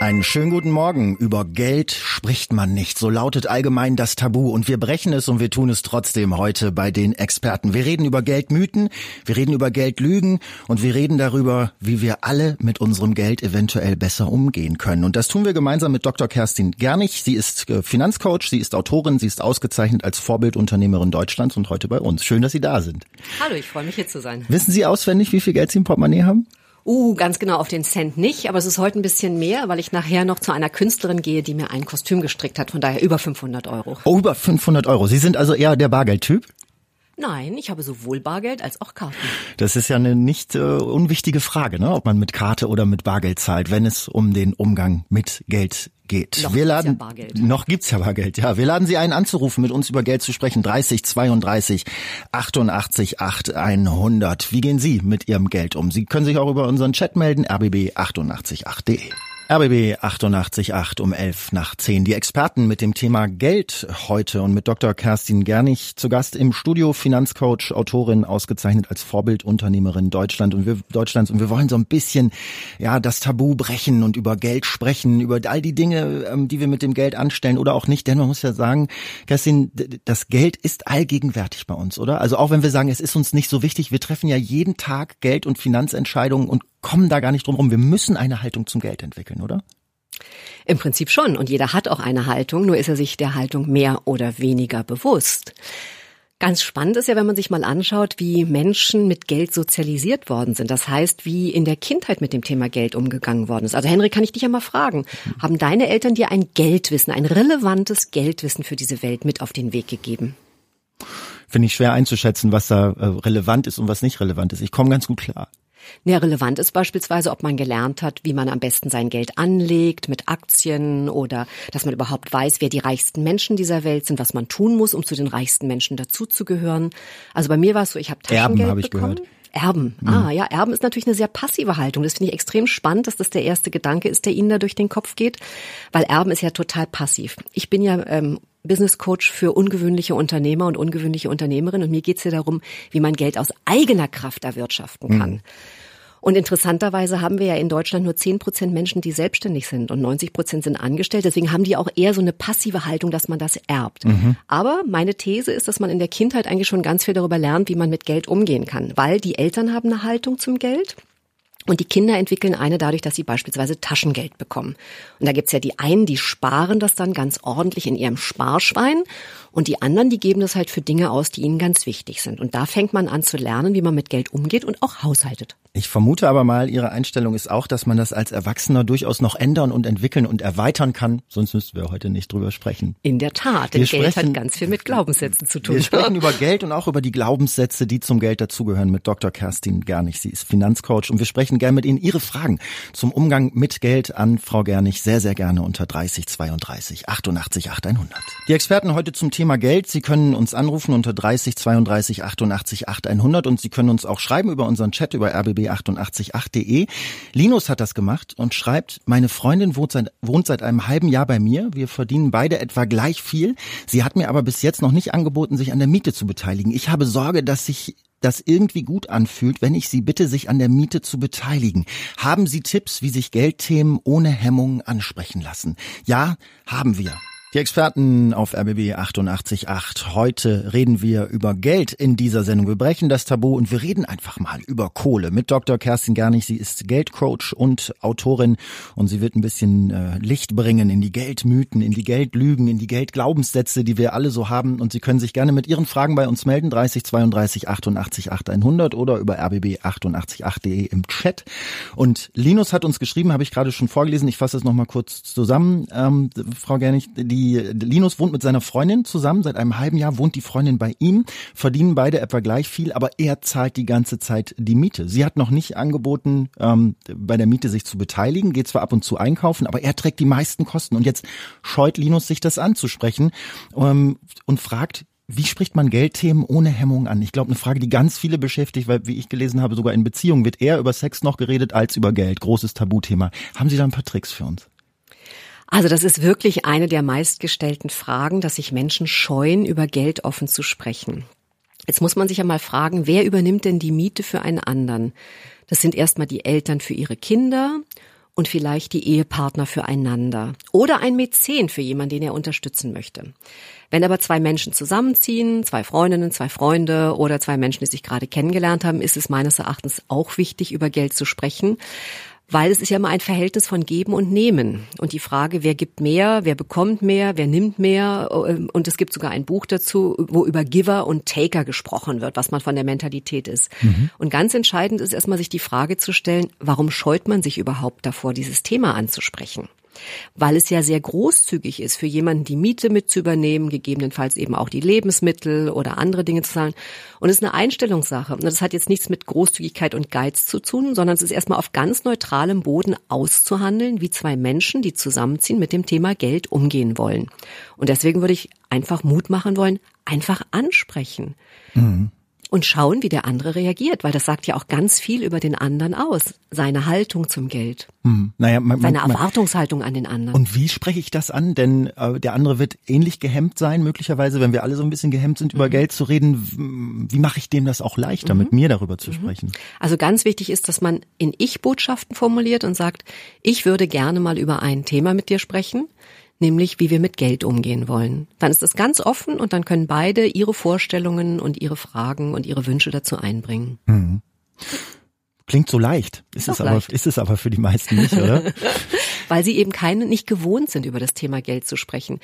Einen schönen guten Morgen. Über Geld spricht man nicht. So lautet allgemein das Tabu. Und wir brechen es und wir tun es trotzdem heute bei den Experten. Wir reden über Geldmythen, wir reden über Geldlügen und wir reden darüber, wie wir alle mit unserem Geld eventuell besser umgehen können. Und das tun wir gemeinsam mit Dr. Kerstin Gernig. Sie ist äh, Finanzcoach, sie ist Autorin, sie ist ausgezeichnet als Vorbildunternehmerin Deutschlands und heute bei uns. Schön, dass Sie da sind. Hallo, ich freue mich hier zu sein. Wissen Sie auswendig, wie viel Geld Sie im Portemonnaie haben? Uh, ganz genau auf den Cent nicht, aber es ist heute ein bisschen mehr, weil ich nachher noch zu einer Künstlerin gehe, die mir ein Kostüm gestrickt hat, von daher über 500 Euro. Oh, über 500 Euro. Sie sind also eher der Bargeldtyp? Nein, ich habe sowohl Bargeld als auch Karten. Das ist ja eine nicht äh, unwichtige Frage, ne? ob man mit Karte oder mit Bargeld zahlt, wenn es um den Umgang mit Geld geht. Noch wir gibt's laden ja Bargeld. noch gibt's ja Bargeld. Ja, wir laden Sie ein anzurufen, mit uns über Geld zu sprechen. 30 32 88 8 100. Wie gehen Sie mit Ihrem Geld um? Sie können sich auch über unseren Chat melden rbb 888.de. RBB 88.8 um 11 nach 10. Die Experten mit dem Thema Geld heute und mit Dr. Kerstin Gernig zu Gast im Studio, Finanzcoach, Autorin, ausgezeichnet als Vorbildunternehmerin Deutschland und wir, Deutschlands. Und wir wollen so ein bisschen, ja, das Tabu brechen und über Geld sprechen, über all die Dinge, ähm, die wir mit dem Geld anstellen oder auch nicht. Denn man muss ja sagen, Kerstin, das Geld ist allgegenwärtig bei uns, oder? Also auch wenn wir sagen, es ist uns nicht so wichtig, wir treffen ja jeden Tag Geld- und Finanzentscheidungen und kommen da gar nicht drum rum. Wir müssen eine Haltung zum Geld entwickeln, oder? Im Prinzip schon. Und jeder hat auch eine Haltung, nur ist er sich der Haltung mehr oder weniger bewusst. Ganz spannend ist ja, wenn man sich mal anschaut, wie Menschen mit Geld sozialisiert worden sind. Das heißt, wie in der Kindheit mit dem Thema Geld umgegangen worden ist. Also Henrik, kann ich dich ja mal fragen. Haben deine Eltern dir ein Geldwissen, ein relevantes Geldwissen für diese Welt mit auf den Weg gegeben? Finde ich schwer einzuschätzen, was da äh, relevant ist und was nicht relevant ist. Ich komme ganz gut klar. Ja, relevant ist beispielsweise, ob man gelernt hat, wie man am besten sein Geld anlegt mit Aktien oder dass man überhaupt weiß, wer die reichsten Menschen dieser Welt sind, was man tun muss, um zu den reichsten Menschen dazuzugehören. Also bei mir war es so, ich habe Erben, Taschengeld habe ich bekommen. gehört. Erben. Ah, ja, Erben ist natürlich eine sehr passive Haltung. Das finde ich extrem spannend, dass das der erste Gedanke ist, der Ihnen da durch den Kopf geht, weil Erben ist ja total passiv. Ich bin ja ähm, Business Coach für ungewöhnliche Unternehmer und ungewöhnliche Unternehmerinnen und mir geht's ja darum, wie man Geld aus eigener Kraft erwirtschaften kann. Und interessanterweise haben wir ja in Deutschland nur 10 Prozent Menschen, die selbstständig sind und 90 Prozent sind angestellt. Deswegen haben die auch eher so eine passive Haltung, dass man das erbt. Aber meine These ist, dass man in der Kindheit eigentlich schon ganz viel darüber lernt, wie man mit Geld umgehen kann. Weil die Eltern haben eine Haltung zum Geld. Und die Kinder entwickeln eine dadurch, dass sie beispielsweise Taschengeld bekommen. Und da gibt's ja die einen, die sparen das dann ganz ordentlich in ihrem Sparschwein. Und die anderen, die geben das halt für Dinge aus, die ihnen ganz wichtig sind. Und da fängt man an zu lernen, wie man mit Geld umgeht und auch haushaltet. Ich vermute aber mal, Ihre Einstellung ist auch, dass man das als Erwachsener durchaus noch ändern und entwickeln und erweitern kann. Sonst müssten wir heute nicht drüber sprechen. In der Tat, denn Wir Geld sprechen- hat ganz viel mit Glaubenssätzen zu tun. Wir sprechen über Geld und auch über die Glaubenssätze, die zum Geld dazugehören mit Dr. Kerstin Gernig. Sie ist Finanzcoach und wir sprechen gerne mit Ihnen Ihre Fragen zum Umgang mit Geld an Frau Gernig sehr, sehr gerne unter 30 32 88 8100. Die Experten heute zum Thema Geld. Sie können uns anrufen unter 30 32 88 8100 und Sie können uns auch schreiben über unseren Chat über rbb888.de. Linus hat das gemacht und schreibt, meine Freundin wohnt seit, wohnt seit einem halben Jahr bei mir. Wir verdienen beide etwa gleich viel. Sie hat mir aber bis jetzt noch nicht angeboten, sich an der Miete zu beteiligen. Ich habe Sorge, dass sich das irgendwie gut anfühlt, wenn ich Sie bitte, sich an der Miete zu beteiligen. Haben Sie Tipps, wie sich Geldthemen ohne Hemmungen ansprechen lassen? Ja, haben wir. Die Experten auf RBB 88.8. Heute reden wir über Geld in dieser Sendung. Wir brechen das Tabu und wir reden einfach mal über Kohle mit Dr. Kerstin Gernig. Sie ist Geldcoach und Autorin und sie wird ein bisschen äh, Licht bringen in die Geldmythen, in die Geldlügen, in die Geldglaubenssätze, die wir alle so haben. Und Sie können sich gerne mit Ihren Fragen bei uns melden. 30 32 88 8100 oder über rbb888.de im Chat. Und Linus hat uns geschrieben, habe ich gerade schon vorgelesen. Ich fasse es nochmal kurz zusammen. Ähm, Frau Gernig, die Linus wohnt mit seiner Freundin zusammen. Seit einem halben Jahr wohnt die Freundin bei ihm, verdienen beide etwa gleich viel, aber er zahlt die ganze Zeit die Miete. Sie hat noch nicht angeboten, ähm, bei der Miete sich zu beteiligen, geht zwar ab und zu einkaufen, aber er trägt die meisten Kosten. Und jetzt scheut Linus sich das anzusprechen ähm, und fragt, wie spricht man Geldthemen ohne Hemmung an? Ich glaube, eine Frage, die ganz viele beschäftigt, weil, wie ich gelesen habe, sogar in Beziehungen wird eher über Sex noch geredet als über Geld. Großes Tabuthema. Haben Sie da ein paar Tricks für uns? Also das ist wirklich eine der meistgestellten Fragen, dass sich Menschen scheuen, über Geld offen zu sprechen. Jetzt muss man sich ja mal fragen, wer übernimmt denn die Miete für einen anderen? Das sind erstmal die Eltern für ihre Kinder und vielleicht die Ehepartner füreinander oder ein Mäzen für jemanden, den er unterstützen möchte. Wenn aber zwei Menschen zusammenziehen, zwei Freundinnen, zwei Freunde oder zwei Menschen, die sich gerade kennengelernt haben, ist es meines Erachtens auch wichtig, über Geld zu sprechen, weil es ist ja immer ein Verhältnis von Geben und Nehmen. Und die Frage, wer gibt mehr, wer bekommt mehr, wer nimmt mehr. Ähm, und es gibt sogar ein Buch dazu, wo über Giver und Taker gesprochen wird, was man von der Mentalität ist. Mhm. Und ganz entscheidend ist erstmal sich die Frage zu stellen, warum scheut man sich überhaupt davor, dieses Thema anzusprechen? Weil es ja sehr großzügig ist, für jemanden die Miete mit zu übernehmen, gegebenenfalls eben auch die Lebensmittel oder andere Dinge zu zahlen. Und es ist eine Einstellungssache. Und das hat jetzt nichts mit Großzügigkeit und Geiz zu tun, sondern es ist erstmal auf ganz neutralem Boden auszuhandeln, wie zwei Menschen, die zusammenziehen, mit dem Thema Geld umgehen wollen. Und deswegen würde ich einfach Mut machen wollen, einfach ansprechen. Mhm und schauen, wie der andere reagiert, weil das sagt ja auch ganz viel über den anderen aus, seine Haltung zum Geld, hm. naja, man, seine man, Erwartungshaltung an den anderen. Und wie spreche ich das an? Denn äh, der andere wird ähnlich gehemmt sein, möglicherweise, wenn wir alle so ein bisschen gehemmt sind, mhm. über Geld zu reden. Wie mache ich dem das auch leichter, mhm. mit mir darüber zu mhm. sprechen? Also ganz wichtig ist, dass man in Ich-Botschaften formuliert und sagt, ich würde gerne mal über ein Thema mit dir sprechen nämlich wie wir mit Geld umgehen wollen. Dann ist es ganz offen und dann können beide ihre Vorstellungen und ihre Fragen und ihre Wünsche dazu einbringen. Mhm. Klingt so leicht. Ist, ist es aber, ist es aber für die meisten nicht, oder? Weil sie eben keine, nicht gewohnt sind, über das Thema Geld zu sprechen.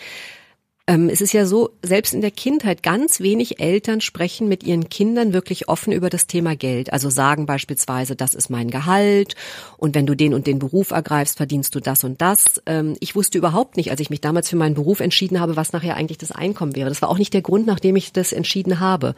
Ähm, es ist ja so, selbst in der Kindheit ganz wenig Eltern sprechen mit ihren Kindern wirklich offen über das Thema Geld. Also sagen beispielsweise, das ist mein Gehalt und wenn du den und den Beruf ergreifst, verdienst du das und das. Ähm, ich wusste überhaupt nicht, als ich mich damals für meinen Beruf entschieden habe, was nachher eigentlich das Einkommen wäre. Das war auch nicht der Grund, nachdem ich das entschieden habe.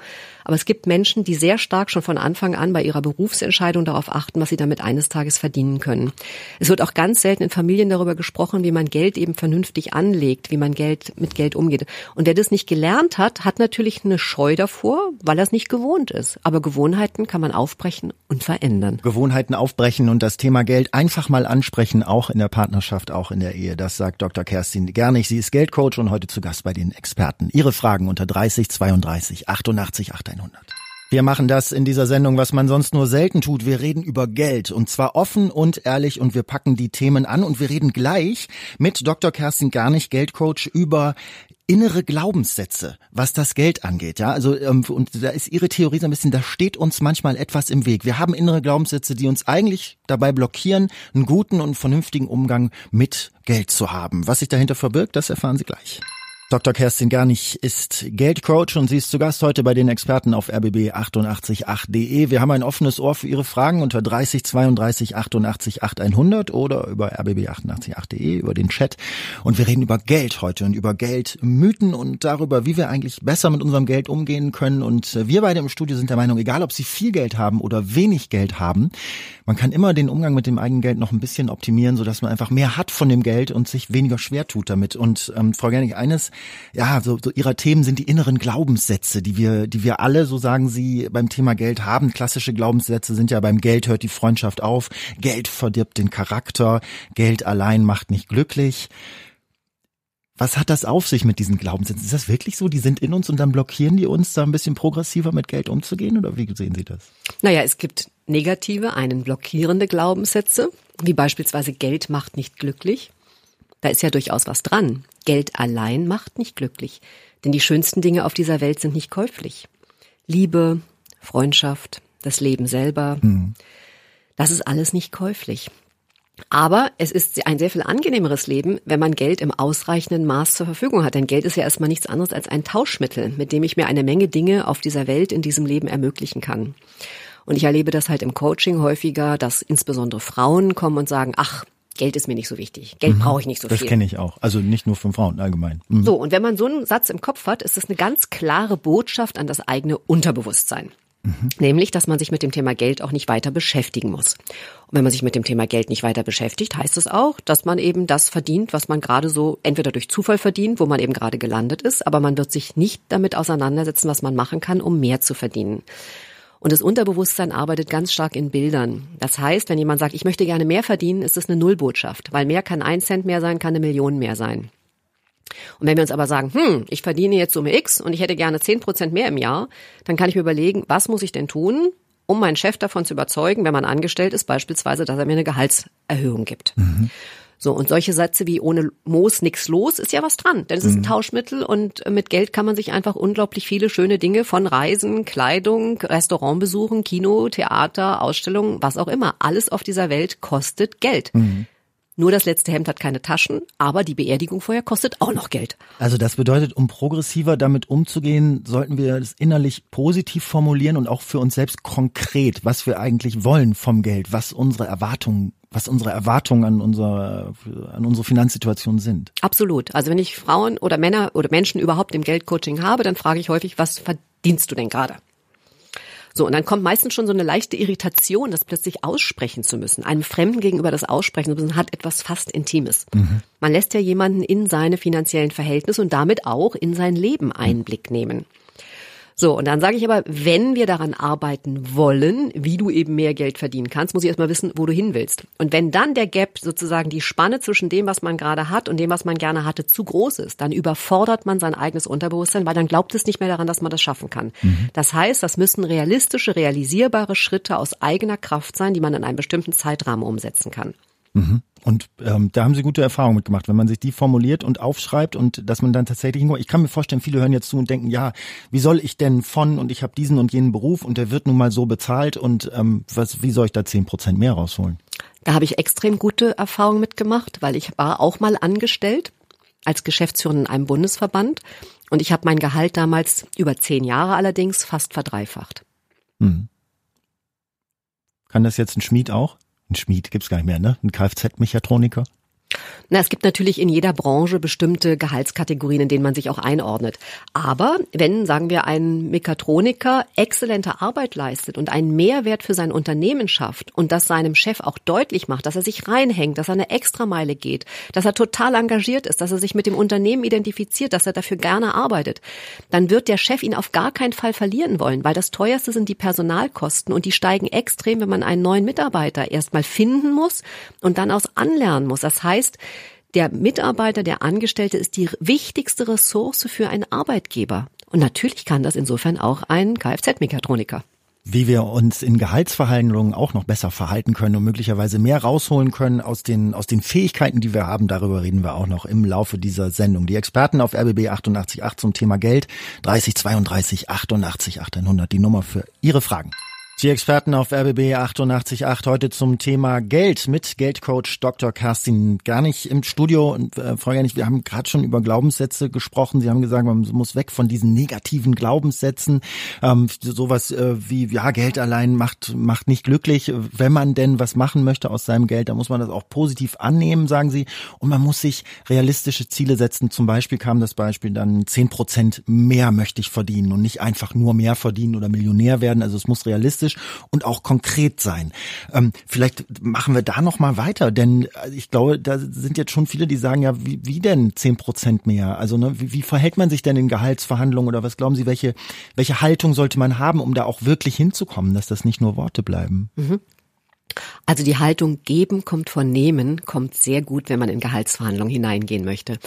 Aber es gibt Menschen, die sehr stark schon von Anfang an bei ihrer Berufsentscheidung darauf achten, was sie damit eines Tages verdienen können. Es wird auch ganz selten in Familien darüber gesprochen, wie man Geld eben vernünftig anlegt, wie man Geld mit Geld umgeht. Und der das nicht gelernt hat, hat natürlich eine Scheu davor, weil er es nicht gewohnt ist. Aber Gewohnheiten kann man aufbrechen und verändern. Gewohnheiten aufbrechen und das Thema Geld einfach mal ansprechen, auch in der Partnerschaft, auch in der Ehe. Das sagt Dr. Kerstin Gernig. Sie ist Geldcoach und heute zu Gast bei den Experten. Ihre Fragen unter 30 32 88 88. 100. Wir machen das in dieser Sendung, was man sonst nur selten tut. Wir reden über Geld und zwar offen und ehrlich und wir packen die Themen an und wir reden gleich mit Dr. Kerstin Garnig, Geldcoach, über innere Glaubenssätze, was das Geld angeht. Ja, also ähm, und da ist Ihre Theorie so ein bisschen, da steht uns manchmal etwas im Weg. Wir haben innere Glaubenssätze, die uns eigentlich dabei blockieren, einen guten und vernünftigen Umgang mit Geld zu haben. Was sich dahinter verbirgt, das erfahren Sie gleich. Dr. Kerstin Garnig ist Geldcoach und sie ist zu Gast heute bei den Experten auf rbb888.de. Wir haben ein offenes Ohr für Ihre Fragen unter 30 32 88 8100 oder über rbb888.de über den Chat. Und wir reden über Geld heute und über Geldmythen und darüber, wie wir eigentlich besser mit unserem Geld umgehen können. Und wir beide im Studio sind der Meinung, egal ob Sie viel Geld haben oder wenig Geld haben, man kann immer den Umgang mit dem eigenen Geld noch ein bisschen optimieren, sodass man einfach mehr hat von dem Geld und sich weniger schwer tut damit. Und ähm, Frau Gernig, eines ja, so, so ihrer Themen sind die inneren Glaubenssätze, die wir, die wir alle, so sagen sie, beim Thema Geld haben. Klassische Glaubenssätze sind ja beim Geld hört die Freundschaft auf, Geld verdirbt den Charakter, Geld allein macht nicht glücklich. Was hat das auf sich mit diesen Glaubenssätzen? Ist das wirklich so? Die sind in uns und dann blockieren die uns, da ein bisschen progressiver mit Geld umzugehen? Oder wie sehen Sie das? Naja, es gibt negative, einen blockierende Glaubenssätze, wie beispielsweise Geld macht nicht glücklich. Da ist ja durchaus was dran. Geld allein macht nicht glücklich, denn die schönsten Dinge auf dieser Welt sind nicht käuflich. Liebe, Freundschaft, das Leben selber, mhm. das ist alles nicht käuflich. Aber es ist ein sehr viel angenehmeres Leben, wenn man Geld im ausreichenden Maß zur Verfügung hat. Denn Geld ist ja erstmal nichts anderes als ein Tauschmittel, mit dem ich mir eine Menge Dinge auf dieser Welt in diesem Leben ermöglichen kann. Und ich erlebe das halt im Coaching häufiger, dass insbesondere Frauen kommen und sagen, ach, Geld ist mir nicht so wichtig. Geld mhm. brauche ich nicht so das viel. Das kenne ich auch. Also nicht nur von Frauen allgemein. Mhm. So, und wenn man so einen Satz im Kopf hat, ist es eine ganz klare Botschaft an das eigene Unterbewusstsein. Mhm. Nämlich, dass man sich mit dem Thema Geld auch nicht weiter beschäftigen muss. Und wenn man sich mit dem Thema Geld nicht weiter beschäftigt, heißt es auch, dass man eben das verdient, was man gerade so entweder durch Zufall verdient, wo man eben gerade gelandet ist, aber man wird sich nicht damit auseinandersetzen, was man machen kann, um mehr zu verdienen. Und das Unterbewusstsein arbeitet ganz stark in Bildern. Das heißt, wenn jemand sagt, ich möchte gerne mehr verdienen, ist es eine Nullbotschaft, weil mehr kann ein Cent mehr sein, kann eine Million mehr sein. Und wenn wir uns aber sagen, hm, ich verdiene jetzt Summe X und ich hätte gerne 10 Prozent mehr im Jahr, dann kann ich mir überlegen, was muss ich denn tun, um meinen Chef davon zu überzeugen, wenn man angestellt ist, beispielsweise, dass er mir eine Gehaltserhöhung gibt. Mhm. So, und solche Sätze wie ohne Moos nix los ist ja was dran, denn es ist ein mhm. Tauschmittel und mit Geld kann man sich einfach unglaublich viele schöne Dinge von Reisen, Kleidung, Restaurantbesuchen, Kino, Theater, Ausstellungen, was auch immer. Alles auf dieser Welt kostet Geld. Mhm. Nur das letzte Hemd hat keine Taschen, aber die Beerdigung vorher kostet auch noch Geld. Also das bedeutet, um progressiver damit umzugehen, sollten wir es innerlich positiv formulieren und auch für uns selbst konkret, was wir eigentlich wollen vom Geld, was unsere Erwartungen was unsere Erwartungen an, unser, an unsere Finanzsituation sind. Absolut. Also wenn ich Frauen oder Männer oder Menschen überhaupt im Geldcoaching habe, dann frage ich häufig, was verdienst du denn gerade? So, und dann kommt meistens schon so eine leichte Irritation, das plötzlich aussprechen zu müssen. Einem Fremden gegenüber das aussprechen zu müssen, hat etwas fast Intimes. Mhm. Man lässt ja jemanden in seine finanziellen Verhältnisse und damit auch in sein Leben Einblick nehmen. So, und dann sage ich aber, wenn wir daran arbeiten wollen, wie du eben mehr Geld verdienen kannst, muss ich erstmal wissen, wo du hin willst. Und wenn dann der Gap sozusagen die Spanne zwischen dem, was man gerade hat und dem, was man gerne hatte, zu groß ist, dann überfordert man sein eigenes Unterbewusstsein, weil dann glaubt es nicht mehr daran, dass man das schaffen kann. Mhm. Das heißt, das müssen realistische, realisierbare Schritte aus eigener Kraft sein, die man in einem bestimmten Zeitrahmen umsetzen kann. Mhm. Und ähm, da haben Sie gute Erfahrungen mitgemacht, wenn man sich die formuliert und aufschreibt und dass man dann tatsächlich, ich kann mir vorstellen, viele hören jetzt zu und denken, ja, wie soll ich denn von und ich habe diesen und jenen Beruf und der wird nun mal so bezahlt und ähm, was, wie soll ich da zehn Prozent mehr rausholen? Da habe ich extrem gute Erfahrungen mitgemacht, weil ich war auch mal angestellt als Geschäftsführerin in einem Bundesverband und ich habe mein Gehalt damals über zehn Jahre allerdings fast verdreifacht. Hm. Kann das jetzt ein Schmied auch? Ein Schmied gibt's gar nicht mehr, ne? Ein Kfz-Mechatroniker? Na, es gibt natürlich in jeder Branche bestimmte Gehaltskategorien, in denen man sich auch einordnet. Aber wenn, sagen wir, ein Mechatroniker exzellente Arbeit leistet und einen Mehrwert für sein Unternehmen schafft und das seinem Chef auch deutlich macht, dass er sich reinhängt, dass er eine Extrameile geht, dass er total engagiert ist, dass er sich mit dem Unternehmen identifiziert, dass er dafür gerne arbeitet, dann wird der Chef ihn auf gar keinen Fall verlieren wollen, weil das teuerste sind die Personalkosten und die steigen extrem, wenn man einen neuen Mitarbeiter erstmal finden muss und dann aus anlernen muss. Das heißt, heißt, der Mitarbeiter, der Angestellte ist die wichtigste Ressource für einen Arbeitgeber. Und natürlich kann das insofern auch ein Kfz-Mechatroniker wie wir uns in Gehaltsverhandlungen auch noch besser verhalten können und möglicherweise mehr rausholen können aus den, aus den Fähigkeiten, die wir haben. Darüber reden wir auch noch im Laufe dieser Sendung. Die Experten auf RBB 888 zum Thema Geld 30 32 88 800, die Nummer für Ihre Fragen. Die Experten auf RBB 888 heute zum Thema Geld mit Geldcoach Dr. Kerstin Garnig im Studio. Und äh, Frau Garnig, wir haben gerade schon über Glaubenssätze gesprochen. Sie haben gesagt, man muss weg von diesen negativen Glaubenssätzen. Ähm, sowas äh, wie, ja, Geld allein macht, macht nicht glücklich. Wenn man denn was machen möchte aus seinem Geld, dann muss man das auch positiv annehmen, sagen Sie. Und man muss sich realistische Ziele setzen. Zum Beispiel kam das Beispiel dann zehn Prozent mehr möchte ich verdienen und nicht einfach nur mehr verdienen oder Millionär werden. Also es muss realistisch realistisch und auch konkret sein. Ähm, vielleicht machen wir da noch mal weiter, denn äh, ich glaube, da sind jetzt schon viele, die sagen ja, wie, wie denn zehn Prozent mehr? Also ne, wie, wie verhält man sich denn in Gehaltsverhandlungen oder was glauben Sie, welche welche Haltung sollte man haben, um da auch wirklich hinzukommen, dass das nicht nur Worte bleiben? Mhm. Also die Haltung geben kommt von nehmen kommt sehr gut, wenn man in Gehaltsverhandlungen hineingehen möchte.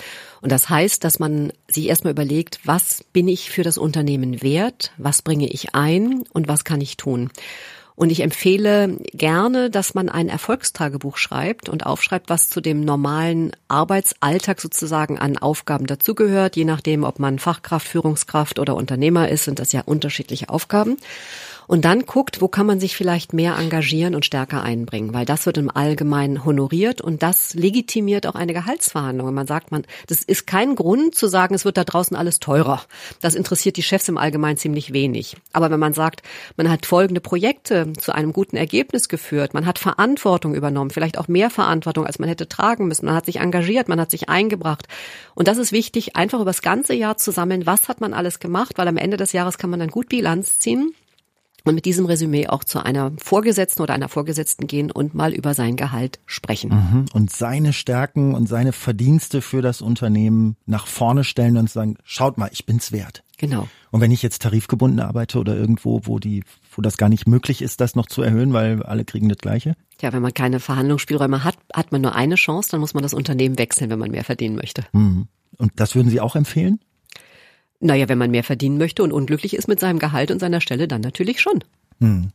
Und das heißt, dass man sich erstmal überlegt, was bin ich für das Unternehmen wert, was bringe ich ein und was kann ich tun. Und ich empfehle gerne, dass man ein Erfolgstagebuch schreibt und aufschreibt, was zu dem normalen Arbeitsalltag sozusagen an Aufgaben dazugehört. Je nachdem, ob man Fachkraft, Führungskraft oder Unternehmer ist, sind das ja unterschiedliche Aufgaben und dann guckt, wo kann man sich vielleicht mehr engagieren und stärker einbringen, weil das wird im Allgemeinen honoriert und das legitimiert auch eine Gehaltsverhandlung. man sagt, man, das ist kein Grund zu sagen, es wird da draußen alles teurer. Das interessiert die Chefs im Allgemeinen ziemlich wenig. Aber wenn man sagt, man hat folgende Projekte zu einem guten Ergebnis geführt, man hat Verantwortung übernommen, vielleicht auch mehr Verantwortung, als man hätte tragen müssen, man hat sich engagiert, man hat sich eingebracht. Und das ist wichtig, einfach über das ganze Jahr zu sammeln, was hat man alles gemacht, weil am Ende des Jahres kann man dann gut Bilanz ziehen und mit diesem Resümee auch zu einer Vorgesetzten oder einer Vorgesetzten gehen und mal über sein Gehalt sprechen. Mhm. Und seine Stärken und seine Verdienste für das Unternehmen nach vorne stellen und sagen, schaut mal, ich bin's wert. Genau. Und wenn ich jetzt tarifgebunden arbeite oder irgendwo, wo die, wo das gar nicht möglich ist, das noch zu erhöhen, weil alle kriegen das Gleiche? Ja, wenn man keine Verhandlungsspielräume hat, hat man nur eine Chance, dann muss man das Unternehmen wechseln, wenn man mehr verdienen möchte. Mhm. Und das würden Sie auch empfehlen? Naja, wenn man mehr verdienen möchte und unglücklich ist mit seinem Gehalt und seiner Stelle, dann natürlich schon. Hm.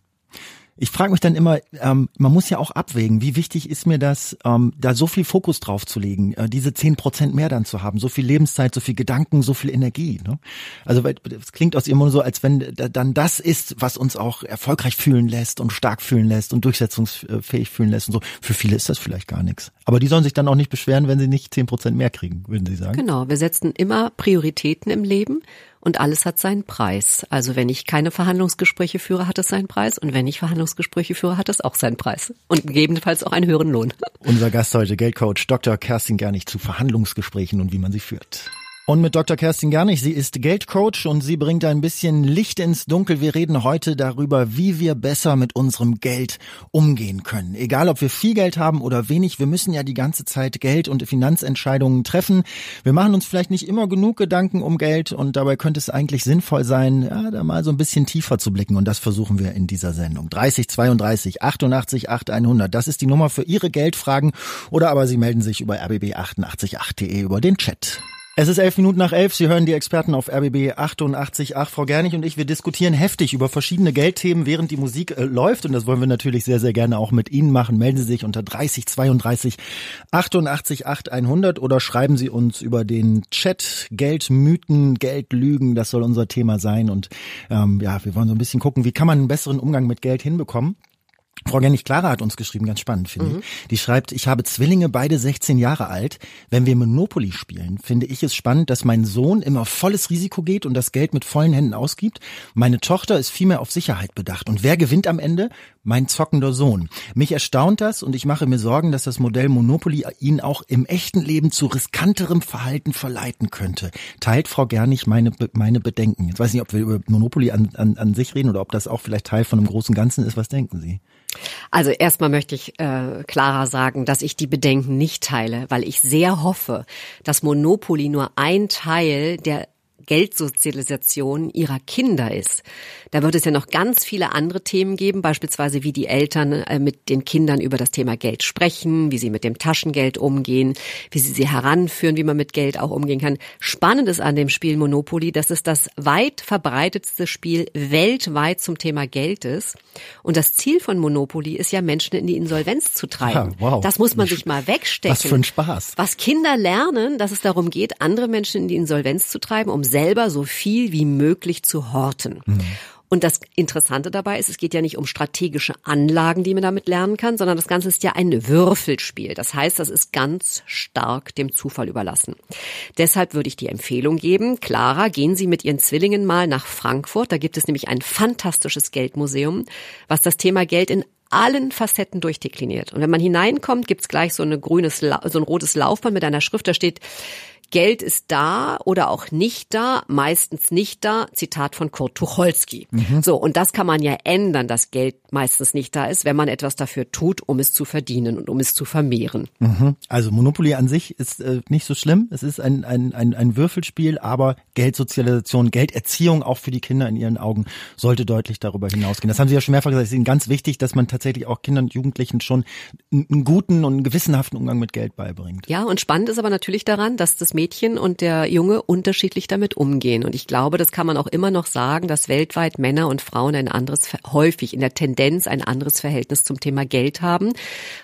Ich frage mich dann immer, ähm, man muss ja auch abwägen, wie wichtig ist mir das, ähm, da so viel Fokus drauf zu legen, äh, diese zehn Prozent mehr dann zu haben, so viel Lebenszeit, so viel Gedanken, so viel Energie. Ne? Also es klingt aus immer so, als wenn dann das ist, was uns auch erfolgreich fühlen lässt und stark fühlen lässt und durchsetzungsfähig fühlen lässt und so. Für viele ist das vielleicht gar nichts. Aber die sollen sich dann auch nicht beschweren, wenn sie nicht zehn Prozent mehr kriegen, würden Sie sagen? Genau, wir setzen immer Prioritäten im Leben und alles hat seinen Preis. Also wenn ich keine Verhandlungsgespräche führe, hat es seinen Preis und wenn ich Verhandlungsgespräche führe, hat es auch seinen Preis und gegebenenfalls auch einen höheren Lohn. Unser Gast heute, Geldcoach Dr. Kerstin Gernig zu Verhandlungsgesprächen und wie man sie führt. Und mit Dr. Kerstin Gernig, sie ist Geldcoach und sie bringt ein bisschen Licht ins Dunkel. Wir reden heute darüber, wie wir besser mit unserem Geld umgehen können. Egal, ob wir viel Geld haben oder wenig, wir müssen ja die ganze Zeit Geld- und Finanzentscheidungen treffen. Wir machen uns vielleicht nicht immer genug Gedanken um Geld und dabei könnte es eigentlich sinnvoll sein, ja, da mal so ein bisschen tiefer zu blicken und das versuchen wir in dieser Sendung. 30 32 88 8 100, das ist die Nummer für Ihre Geldfragen oder aber Sie melden sich über rbb888.de über den Chat. Es ist elf Minuten nach elf. Sie hören die Experten auf RBB 88.8. Frau Gernig und ich, wir diskutieren heftig über verschiedene Geldthemen, während die Musik äh, läuft. Und das wollen wir natürlich sehr, sehr gerne auch mit Ihnen machen. Melden Sie sich unter 30 32 88 8 100 oder schreiben Sie uns über den Chat Geldmythen, Geldlügen. Das soll unser Thema sein. Und ähm, ja, wir wollen so ein bisschen gucken, wie kann man einen besseren Umgang mit Geld hinbekommen. Frau Gennig Clara hat uns geschrieben, ganz spannend finde mhm. ich. Die schreibt, ich habe Zwillinge, beide 16 Jahre alt. Wenn wir Monopoly spielen, finde ich es spannend, dass mein Sohn immer volles Risiko geht und das Geld mit vollen Händen ausgibt. Meine Tochter ist viel mehr auf Sicherheit bedacht. Und wer gewinnt am Ende? Mein zockender Sohn. Mich erstaunt das und ich mache mir Sorgen, dass das Modell Monopoly ihn auch im echten Leben zu riskanterem Verhalten verleiten könnte. Teilt Frau Gernig meine, meine Bedenken. Jetzt weiß ich nicht, ob wir über Monopoly an, an, an sich reden oder ob das auch vielleicht Teil von einem großen Ganzen ist. Was denken Sie? Also erstmal möchte ich äh, klarer sagen, dass ich die Bedenken nicht teile, weil ich sehr hoffe, dass Monopoly nur ein Teil der Geldsozialisation ihrer Kinder ist. Da wird es ja noch ganz viele andere Themen geben, beispielsweise wie die Eltern äh, mit den Kindern über das Thema Geld sprechen, wie sie mit dem Taschengeld umgehen, wie sie sie heranführen, wie man mit Geld auch umgehen kann. Spannend ist an dem Spiel Monopoly, dass es das weit verbreitetste Spiel weltweit zum Thema Geld ist. Und das Ziel von Monopoly ist ja, Menschen in die Insolvenz zu treiben. Ja, wow. Das muss man sich mal wegstecken. Was für ein Spaß. Was Kinder lernen, dass es darum geht, andere Menschen in die Insolvenz zu treiben, um selber so viel wie möglich zu horten. Mhm. Und das Interessante dabei ist, es geht ja nicht um strategische Anlagen, die man damit lernen kann, sondern das Ganze ist ja ein Würfelspiel. Das heißt, das ist ganz stark dem Zufall überlassen. Deshalb würde ich die Empfehlung geben, Clara, gehen Sie mit Ihren Zwillingen mal nach Frankfurt. Da gibt es nämlich ein fantastisches Geldmuseum, was das Thema Geld in allen Facetten durchdekliniert. Und wenn man hineinkommt, gibt's gleich so, eine grünes, so ein rotes Laufband mit einer Schrift, da steht Geld ist da oder auch nicht da, meistens nicht da. Zitat von Kurt Tucholsky. Mhm. So, und das kann man ja ändern, dass Geld meistens nicht da ist, wenn man etwas dafür tut, um es zu verdienen und um es zu vermehren. Mhm. Also Monopoly an sich ist äh, nicht so schlimm. Es ist ein, ein, ein, ein Würfelspiel, aber Geldsozialisation, Gelderziehung auch für die Kinder in ihren Augen sollte deutlich darüber hinausgehen. Das haben Sie ja schon mehrfach gesagt. Es ist Ihnen ganz wichtig, dass man tatsächlich auch Kindern und Jugendlichen schon einen guten und einen gewissenhaften Umgang mit Geld beibringt. Ja, und spannend ist aber natürlich daran, dass das Mädchen Mädchen und der Junge unterschiedlich damit umgehen. Und ich glaube, das kann man auch immer noch sagen, dass weltweit Männer und Frauen ein anderes, häufig in der Tendenz ein anderes Verhältnis zum Thema Geld haben,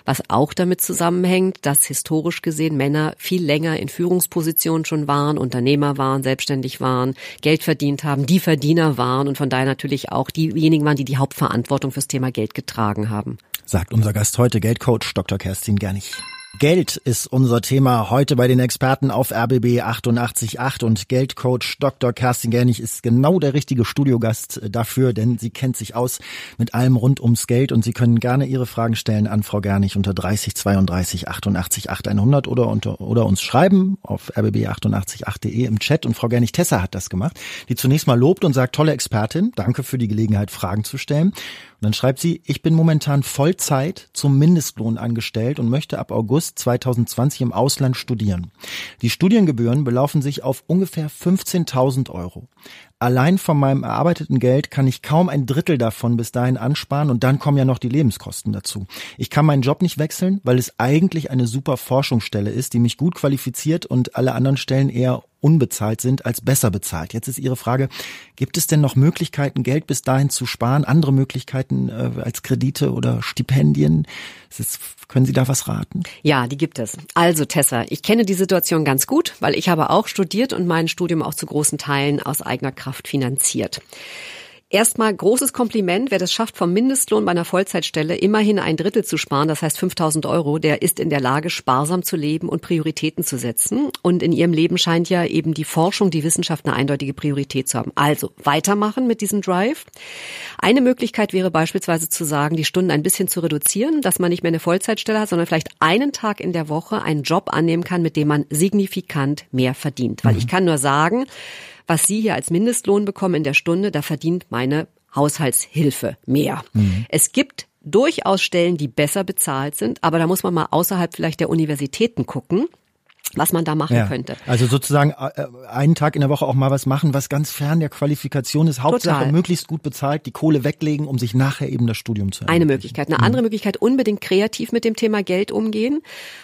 was auch damit zusammenhängt, dass historisch gesehen Männer viel länger in Führungspositionen schon waren, Unternehmer waren, selbstständig waren, Geld verdient haben, die Verdiener waren und von daher natürlich auch diejenigen waren, die die Hauptverantwortung fürs Thema Geld getragen haben. Sagt unser Gast heute, Geldcoach Dr. Kerstin Gernig. Geld ist unser Thema heute bei den Experten auf RBB 888 und Geldcoach Dr. Kerstin Gernig ist genau der richtige Studiogast dafür, denn sie kennt sich aus mit allem rund ums Geld und Sie können gerne Ihre Fragen stellen an Frau Gernig unter 30 32 88 8100 oder unter, oder uns schreiben auf rbb888.de im Chat und Frau Gernig Tessa hat das gemacht, die zunächst mal lobt und sagt, tolle Expertin, danke für die Gelegenheit, Fragen zu stellen. Dann schreibt sie, ich bin momentan Vollzeit zum Mindestlohn angestellt und möchte ab August 2020 im Ausland studieren. Die Studiengebühren belaufen sich auf ungefähr 15.000 Euro. Allein von meinem erarbeiteten Geld kann ich kaum ein Drittel davon bis dahin ansparen und dann kommen ja noch die Lebenskosten dazu. Ich kann meinen Job nicht wechseln, weil es eigentlich eine super Forschungsstelle ist, die mich gut qualifiziert und alle anderen Stellen eher unbezahlt sind als besser bezahlt. Jetzt ist Ihre Frage, gibt es denn noch Möglichkeiten, Geld bis dahin zu sparen? Andere Möglichkeiten äh, als Kredite oder Stipendien? Ist, können Sie da was raten? Ja, die gibt es. Also Tessa, ich kenne die Situation ganz gut, weil ich habe auch studiert und mein Studium auch zu großen Teilen aus eigener Kraft finanziert. Erstmal großes Kompliment, wer das schafft, vom Mindestlohn bei einer Vollzeitstelle immerhin ein Drittel zu sparen, das heißt 5000 Euro, der ist in der Lage, sparsam zu leben und Prioritäten zu setzen. Und in ihrem Leben scheint ja eben die Forschung, die Wissenschaft eine eindeutige Priorität zu haben. Also weitermachen mit diesem Drive. Eine Möglichkeit wäre beispielsweise zu sagen, die Stunden ein bisschen zu reduzieren, dass man nicht mehr eine Vollzeitstelle hat, sondern vielleicht einen Tag in der Woche einen Job annehmen kann, mit dem man signifikant mehr verdient. Weil mhm. ich kann nur sagen, was Sie hier als Mindestlohn bekommen in der Stunde, da verdient meine Haushaltshilfe mehr. Mhm. Es gibt durchaus Stellen, die besser bezahlt sind, aber da muss man mal außerhalb vielleicht der Universitäten gucken was man da machen ja. könnte. Also sozusagen äh, einen Tag in der Woche auch mal was machen, was ganz fern der Qualifikation ist. Hauptsache Total. möglichst gut bezahlt, die Kohle weglegen, um sich nachher eben das Studium zu ermöglichen. Eine Möglichkeit. Eine mhm. andere Möglichkeit, unbedingt kreativ mit dem Thema Geld umgehen.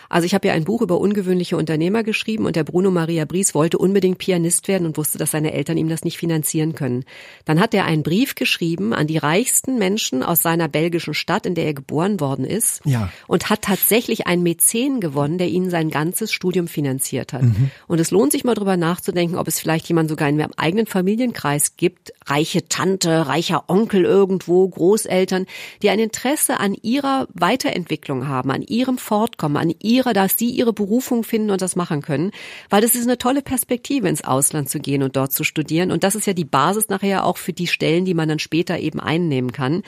Also ich habe ja ein Buch über ungewöhnliche Unternehmer geschrieben und der Bruno Maria Bries wollte unbedingt Pianist werden und wusste, dass seine Eltern ihm das nicht finanzieren können. Dann hat er einen Brief geschrieben an die reichsten Menschen aus seiner belgischen Stadt, in der er geboren worden ist ja. und hat tatsächlich einen Mäzen gewonnen, der ihnen sein ganzes Studium finanziert hat. Mhm. Und es lohnt sich mal drüber nachzudenken, ob es vielleicht jemand sogar in einem eigenen Familienkreis gibt, reiche Tante, reicher Onkel irgendwo, Großeltern, die ein Interesse an ihrer Weiterentwicklung haben, an ihrem Fortkommen, an ihrer, dass sie ihre Berufung finden und das machen können. Weil das ist eine tolle Perspektive, ins Ausland zu gehen und dort zu studieren. Und das ist ja die Basis nachher auch für die Stellen, die man dann später eben einnehmen kann.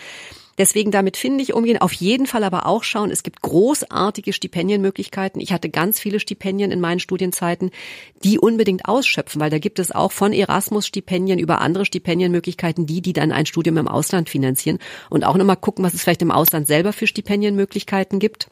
Deswegen damit finde ich umgehen. Auf jeden Fall aber auch schauen, es gibt großartige Stipendienmöglichkeiten. Ich hatte ganz viele Stipendien in meinen Studienzeiten, die unbedingt ausschöpfen, weil da gibt es auch von Erasmus-Stipendien über andere Stipendienmöglichkeiten, die, die dann ein Studium im Ausland finanzieren. Und auch nochmal gucken, was es vielleicht im Ausland selber für Stipendienmöglichkeiten gibt.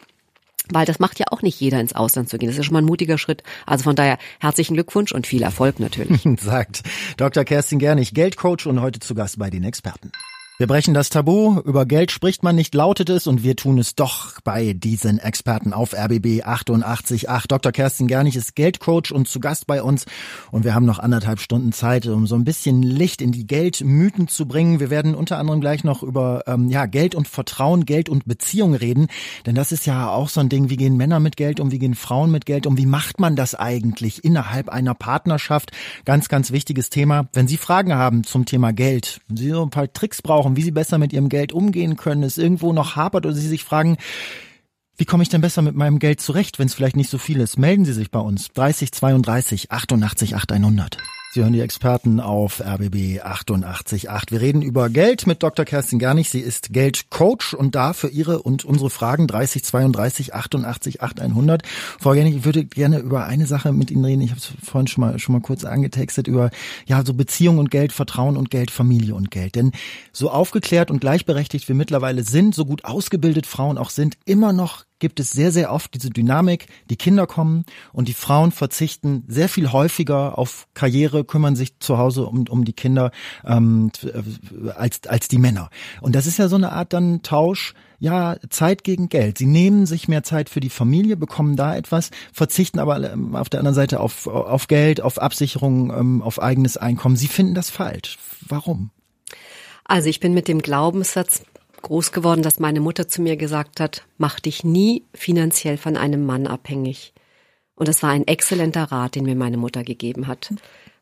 Weil das macht ja auch nicht jeder ins Ausland zu gehen. Das ist schon mal ein mutiger Schritt. Also von daher herzlichen Glückwunsch und viel Erfolg natürlich. Sagt Dr. Kerstin Gernig, Geldcoach und heute zu Gast bei den Experten. Wir brechen das Tabu. Über Geld spricht man nicht, lautet es, und wir tun es doch bei diesen Experten auf RBB 888. Dr. Kerstin Gernig ist Geldcoach und zu Gast bei uns. Und wir haben noch anderthalb Stunden Zeit, um so ein bisschen Licht in die Geldmythen zu bringen. Wir werden unter anderem gleich noch über ähm, ja, Geld und Vertrauen, Geld und Beziehung reden. Denn das ist ja auch so ein Ding, wie gehen Männer mit Geld um, wie gehen Frauen mit Geld um, wie macht man das eigentlich innerhalb einer Partnerschaft? Ganz, ganz wichtiges Thema. Wenn Sie Fragen haben zum Thema Geld, wenn Sie so ein paar Tricks brauchen, brauchen, wie sie besser mit ihrem Geld umgehen können, es irgendwo noch hapert oder sie sich fragen, wie komme ich denn besser mit meinem Geld zurecht, wenn es vielleicht nicht so viel ist? Melden Sie sich bei uns. 30 32 88 8100. Sie hören die Experten auf RBB 88.8. Wir reden über Geld mit Dr. Kerstin Gernig. Sie ist Geldcoach und da für Ihre und unsere Fragen 30 32 88 8100. Frau Gernig, ich würde gerne über eine Sache mit Ihnen reden. Ich habe es vorhin schon mal, schon mal kurz angetextet über ja so Beziehung und Geld, Vertrauen und Geld, Familie und Geld. Denn so aufgeklärt und gleichberechtigt wir mittlerweile sind, so gut ausgebildet Frauen auch sind, immer noch gibt es sehr, sehr oft diese Dynamik, die Kinder kommen und die Frauen verzichten sehr viel häufiger auf Karriere, kümmern sich zu Hause um, um die Kinder ähm, als, als die Männer. Und das ist ja so eine Art dann Tausch, ja, Zeit gegen Geld. Sie nehmen sich mehr Zeit für die Familie, bekommen da etwas, verzichten aber ähm, auf der anderen Seite auf, auf Geld, auf Absicherung, ähm, auf eigenes Einkommen. Sie finden das falsch. Warum? Also ich bin mit dem Glaubenssatz groß geworden, dass meine Mutter zu mir gesagt hat, mach dich nie finanziell von einem Mann abhängig. Und das war ein exzellenter Rat, den mir meine Mutter gegeben hat.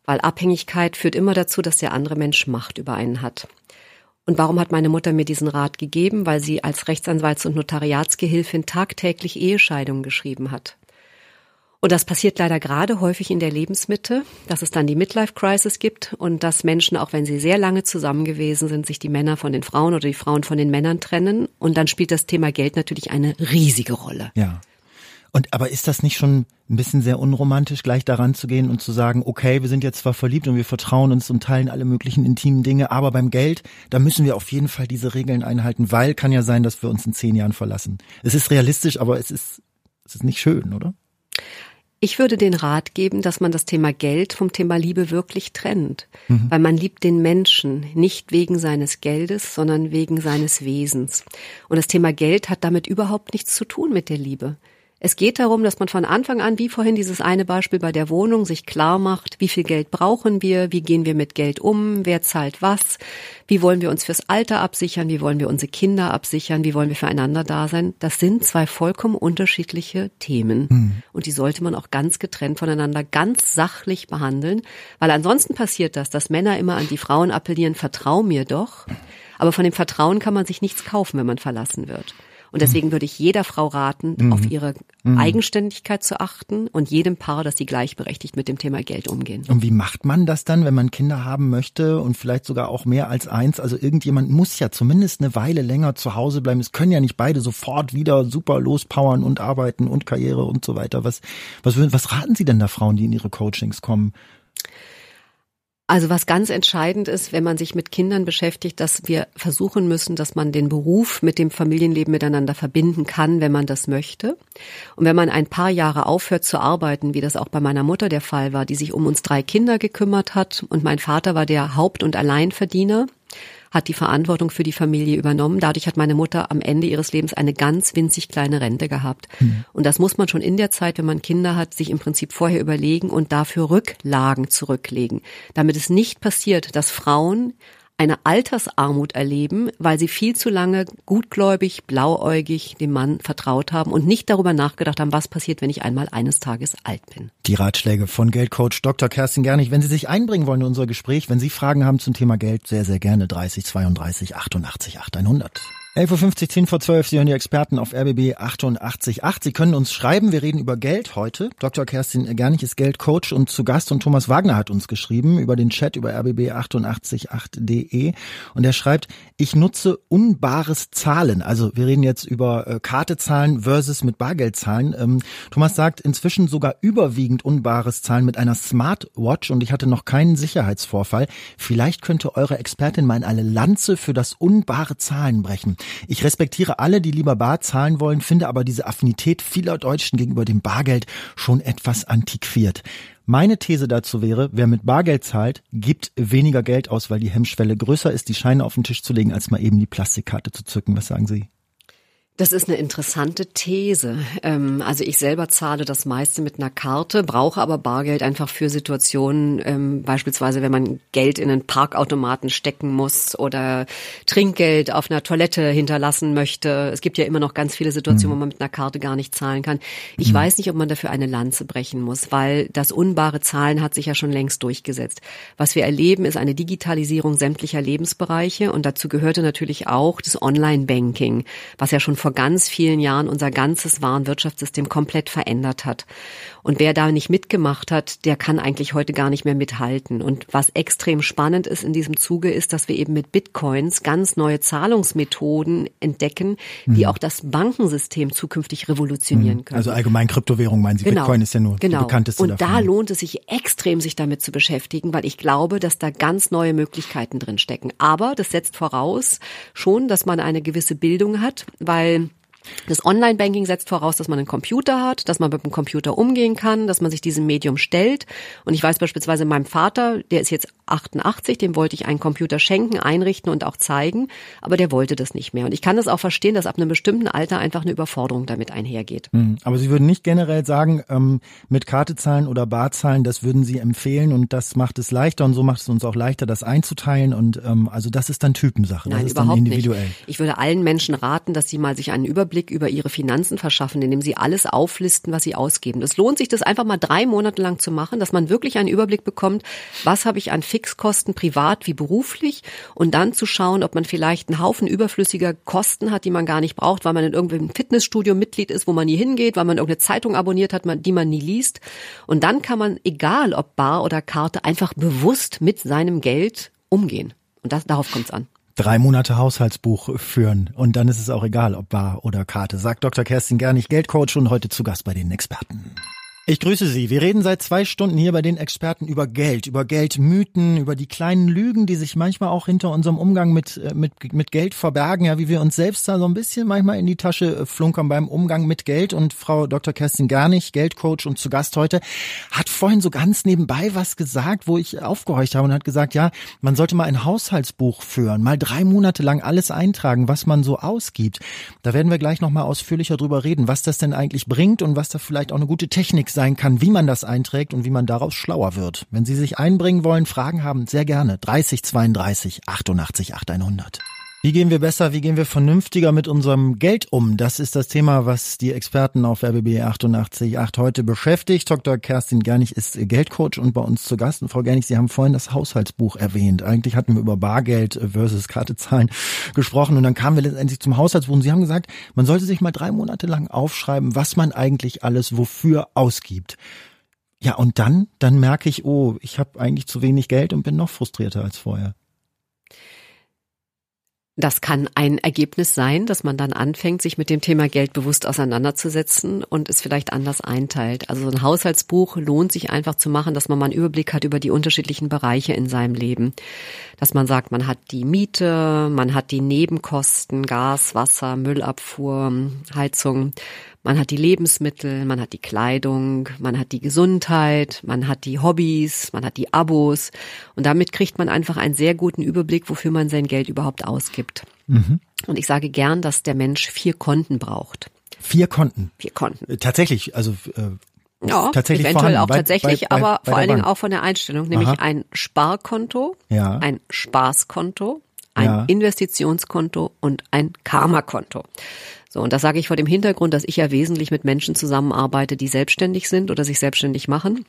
Weil Abhängigkeit führt immer dazu, dass der andere Mensch Macht über einen hat. Und warum hat meine Mutter mir diesen Rat gegeben? Weil sie als Rechtsanwalts- und Notariatsgehilfin tagtäglich Ehescheidungen geschrieben hat. Und das passiert leider gerade häufig in der Lebensmitte, dass es dann die Midlife-Crisis gibt und dass Menschen, auch wenn sie sehr lange zusammen gewesen sind, sich die Männer von den Frauen oder die Frauen von den Männern trennen. Und dann spielt das Thema Geld natürlich eine riesige Rolle. Ja. Und aber ist das nicht schon ein bisschen sehr unromantisch, gleich daran zu gehen und zu sagen, okay, wir sind jetzt zwar verliebt und wir vertrauen uns und teilen alle möglichen intimen Dinge, aber beim Geld, da müssen wir auf jeden Fall diese Regeln einhalten, weil kann ja sein, dass wir uns in zehn Jahren verlassen. Es ist realistisch, aber es ist, es ist nicht schön, oder? Ich würde den Rat geben, dass man das Thema Geld vom Thema Liebe wirklich trennt, mhm. weil man liebt den Menschen nicht wegen seines Geldes, sondern wegen seines Wesens. Und das Thema Geld hat damit überhaupt nichts zu tun mit der Liebe. Es geht darum, dass man von Anfang an, wie vorhin dieses eine Beispiel bei der Wohnung, sich klar macht, wie viel Geld brauchen wir, wie gehen wir mit Geld um, wer zahlt was, wie wollen wir uns fürs Alter absichern, wie wollen wir unsere Kinder absichern, wie wollen wir füreinander da sein. Das sind zwei vollkommen unterschiedliche Themen. Mhm. Und die sollte man auch ganz getrennt voneinander, ganz sachlich behandeln, weil ansonsten passiert das, dass Männer immer an die Frauen appellieren, vertrau mir doch. Aber von dem Vertrauen kann man sich nichts kaufen, wenn man verlassen wird. Und deswegen würde ich jeder Frau raten, mhm. auf ihre mhm. Eigenständigkeit zu achten und jedem Paar, dass sie gleichberechtigt mit dem Thema Geld umgehen. Und wie macht man das dann, wenn man Kinder haben möchte und vielleicht sogar auch mehr als eins? Also irgendjemand muss ja zumindest eine Weile länger zu Hause bleiben. Es können ja nicht beide sofort wieder super lospowern und arbeiten und Karriere und so weiter. Was, was, was raten Sie denn da Frauen, die in Ihre Coachings kommen? Also was ganz entscheidend ist, wenn man sich mit Kindern beschäftigt, dass wir versuchen müssen, dass man den Beruf mit dem Familienleben miteinander verbinden kann, wenn man das möchte. Und wenn man ein paar Jahre aufhört zu arbeiten, wie das auch bei meiner Mutter der Fall war, die sich um uns drei Kinder gekümmert hat und mein Vater war der Haupt- und Alleinverdiener, hat die Verantwortung für die Familie übernommen. Dadurch hat meine Mutter am Ende ihres Lebens eine ganz winzig kleine Rente gehabt. Mhm. Und das muss man schon in der Zeit, wenn man Kinder hat, sich im Prinzip vorher überlegen und dafür Rücklagen zurücklegen, damit es nicht passiert, dass Frauen eine Altersarmut erleben, weil sie viel zu lange gutgläubig, blauäugig dem Mann vertraut haben und nicht darüber nachgedacht haben, was passiert, wenn ich einmal eines Tages alt bin. Die Ratschläge von Geldcoach Dr. Kerstin Gernig. Wenn Sie sich einbringen wollen in unser Gespräch, wenn Sie Fragen haben zum Thema Geld, sehr, sehr gerne 30 32 88 8100. 11.50 Uhr, 10 vor 12, Sie hören die Experten auf RBB 88.8. Sie können uns schreiben, wir reden über Geld heute. Dr. Kerstin Gernig ist Geldcoach und zu Gast und Thomas Wagner hat uns geschrieben über den Chat über rbb888.de und er schreibt, ich nutze unbares Zahlen. Also wir reden jetzt über äh, Kartezahlen versus mit Bargeldzahlen. Ähm, Thomas sagt inzwischen sogar überwiegend unbares Zahlen mit einer Smartwatch und ich hatte noch keinen Sicherheitsvorfall. Vielleicht könnte eure Expertin mal eine Lanze für das unbare Zahlen brechen. Ich respektiere alle, die lieber bar zahlen wollen, finde aber diese Affinität vieler Deutschen gegenüber dem Bargeld schon etwas antiquiert. Meine These dazu wäre, wer mit Bargeld zahlt, gibt weniger Geld aus, weil die Hemmschwelle größer ist, die Scheine auf den Tisch zu legen, als mal eben die Plastikkarte zu zücken. Was sagen Sie? Das ist eine interessante These. Ähm, also ich selber zahle das meiste mit einer Karte, brauche aber Bargeld einfach für Situationen, ähm, beispielsweise wenn man Geld in einen Parkautomaten stecken muss oder Trinkgeld auf einer Toilette hinterlassen möchte. Es gibt ja immer noch ganz viele Situationen, mhm. wo man mit einer Karte gar nicht zahlen kann. Ich mhm. weiß nicht, ob man dafür eine Lanze brechen muss, weil das unbare Zahlen hat sich ja schon längst durchgesetzt. Was wir erleben, ist eine Digitalisierung sämtlicher Lebensbereiche und dazu gehörte natürlich auch das Online-Banking, was ja schon vor ganz vielen Jahren unser ganzes Warenwirtschaftssystem komplett verändert hat. Und wer da nicht mitgemacht hat, der kann eigentlich heute gar nicht mehr mithalten. Und was extrem spannend ist in diesem Zuge, ist, dass wir eben mit Bitcoins ganz neue Zahlungsmethoden entdecken, die mhm. auch das Bankensystem zukünftig revolutionieren mhm. können. Also allgemein Kryptowährung meinen Sie. Genau. Bitcoin ist ja nur genau. die bekannteste Und davon. da lohnt es sich extrem, sich damit zu beschäftigen, weil ich glaube, dass da ganz neue Möglichkeiten drin stecken. Aber das setzt voraus schon, dass man eine gewisse Bildung hat, weil das Online-Banking setzt voraus, dass man einen Computer hat, dass man mit dem Computer umgehen kann, dass man sich diesem Medium stellt. Und ich weiß beispielsweise meinem Vater, der ist jetzt 88, dem wollte ich einen Computer schenken, einrichten und auch zeigen, aber der wollte das nicht mehr. Und ich kann das auch verstehen, dass ab einem bestimmten Alter einfach eine Überforderung damit einhergeht. Hm, aber Sie würden nicht generell sagen, ähm, mit Kartezahlen oder Barzahlen, das würden Sie empfehlen und das macht es leichter und so macht es uns auch leichter, das einzuteilen und ähm, also das ist dann Typensache, Nein, das ist überhaupt dann individuell. Nicht. Ich würde allen Menschen raten, dass sie mal sich einen Überblick über ihre Finanzen verschaffen, indem sie alles auflisten, was sie ausgeben. Es lohnt sich, das einfach mal drei Monate lang zu machen, dass man wirklich einen Überblick bekommt, was habe ich an Fixkosten privat privat wie beruflich und dann zu schauen, ob man vielleicht einen Haufen überflüssiger Kosten hat, die man gar nicht braucht, weil man in irgendeinem Fitnessstudio Mitglied ist, wo man nie hingeht, weil man irgendeine Zeitung abonniert hat, die man nie liest. Und dann kann man, egal ob Bar oder Karte, einfach bewusst mit seinem Geld umgehen. Und das, darauf kommt es an. Drei Monate Haushaltsbuch führen und dann ist es auch egal, ob Bar oder Karte, sagt Dr. Kerstin Gernig, Geldcoach und heute zu Gast bei den Experten. Ich grüße Sie. Wir reden seit zwei Stunden hier bei den Experten über Geld, über Geldmythen, über die kleinen Lügen, die sich manchmal auch hinter unserem Umgang mit, äh, mit, mit Geld verbergen, ja, wie wir uns selbst da so ein bisschen manchmal in die Tasche äh, flunkern beim Umgang mit Geld. Und Frau Dr. Kerstin Garnig, Geldcoach und zu Gast heute, hat vorhin so ganz nebenbei was gesagt, wo ich aufgehorcht habe und hat gesagt, ja, man sollte mal ein Haushaltsbuch führen, mal drei Monate lang alles eintragen, was man so ausgibt. Da werden wir gleich nochmal ausführlicher drüber reden, was das denn eigentlich bringt und was da vielleicht auch eine gute Technik sein kann, wie man das einträgt und wie man daraus schlauer wird. Wenn Sie sich einbringen wollen, Fragen haben, sehr gerne. 30 32 88 8100. Wie gehen wir besser, wie gehen wir vernünftiger mit unserem Geld um? Das ist das Thema, was die Experten auf RBB 88.8 heute beschäftigt. Dr. Kerstin Gernig ist Geldcoach und bei uns zu Gast. Und Frau Gernig, Sie haben vorhin das Haushaltsbuch erwähnt. Eigentlich hatten wir über Bargeld versus Kartezahlen gesprochen und dann kamen wir letztendlich zum Haushaltsbuch und Sie haben gesagt, man sollte sich mal drei Monate lang aufschreiben, was man eigentlich alles wofür ausgibt. Ja, und dann, dann merke ich, oh, ich habe eigentlich zu wenig Geld und bin noch frustrierter als vorher. Das kann ein Ergebnis sein, dass man dann anfängt, sich mit dem Thema Geld bewusst auseinanderzusetzen und es vielleicht anders einteilt. Also ein Haushaltsbuch lohnt sich einfach zu machen, dass man mal einen Überblick hat über die unterschiedlichen Bereiche in seinem Leben. Dass man sagt, man hat die Miete, man hat die Nebenkosten, Gas, Wasser, Müllabfuhr, Heizung. Man hat die Lebensmittel, man hat die Kleidung, man hat die Gesundheit, man hat die Hobbys, man hat die Abos. Und damit kriegt man einfach einen sehr guten Überblick, wofür man sein Geld überhaupt ausgibt. Mhm. Und ich sage gern, dass der Mensch vier Konten braucht. Vier Konten? Vier Konten. Äh, tatsächlich, also äh, ja, tatsächlich eventuell auch bei, tatsächlich, bei, bei, aber vor allen Dingen auch von der Einstellung, nämlich Aha. ein Sparkonto, ja. ein Spaßkonto, ein ja. Investitionskonto und ein Karma-Konto. So, und das sage ich vor dem Hintergrund, dass ich ja wesentlich mit Menschen zusammenarbeite, die selbstständig sind oder sich selbstständig machen.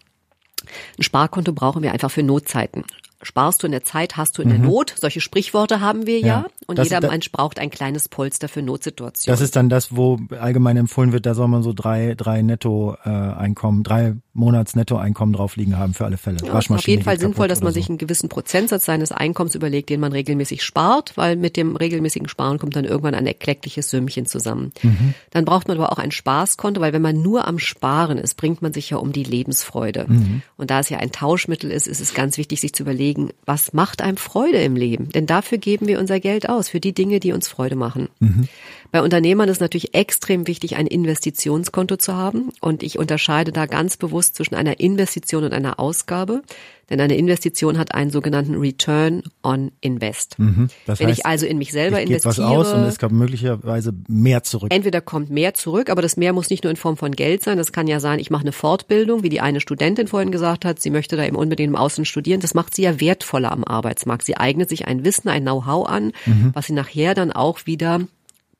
Ein Sparkonto brauchen wir einfach für Notzeiten sparst du in der Zeit, hast du in der mhm. Not. Solche Sprichworte haben wir ja. ja. Und das, jeder da, Mensch braucht ein kleines Polster für Notsituationen. Das ist dann das, wo allgemein empfohlen wird, da soll man so drei, drei Netto-Einkommen, äh, drei Monats Nettoeinkommen drauf liegen haben für alle Fälle. Ja, auf jeden Fall sinnvoll, dass man so. sich einen gewissen Prozentsatz seines Einkommens überlegt, den man regelmäßig spart, weil mit dem regelmäßigen Sparen kommt dann irgendwann ein erkleckliches Sümmchen zusammen. Mhm. Dann braucht man aber auch ein Spaßkonto, weil wenn man nur am Sparen ist, bringt man sich ja um die Lebensfreude. Mhm. Und da es ja ein Tauschmittel ist, ist es ganz wichtig, sich zu überlegen, was macht einem Freude im Leben? Denn dafür geben wir unser Geld aus, für die Dinge, die uns Freude machen. Mhm. Bei Unternehmern ist natürlich extrem wichtig, ein Investitionskonto zu haben. Und ich unterscheide da ganz bewusst zwischen einer Investition und einer Ausgabe. Denn eine Investition hat einen sogenannten Return on Invest. Mhm. Das Wenn heißt, ich also in mich selber ich investiere. was aus und es kommt möglicherweise mehr zurück. Entweder kommt mehr zurück, aber das mehr muss nicht nur in Form von Geld sein. Das kann ja sein, ich mache eine Fortbildung, wie die eine Studentin vorhin gesagt hat. Sie möchte da eben unbedingt im Außen studieren. Das macht sie ja wertvoller am Arbeitsmarkt. Sie eignet sich ein Wissen, ein Know-how an, mhm. was sie nachher dann auch wieder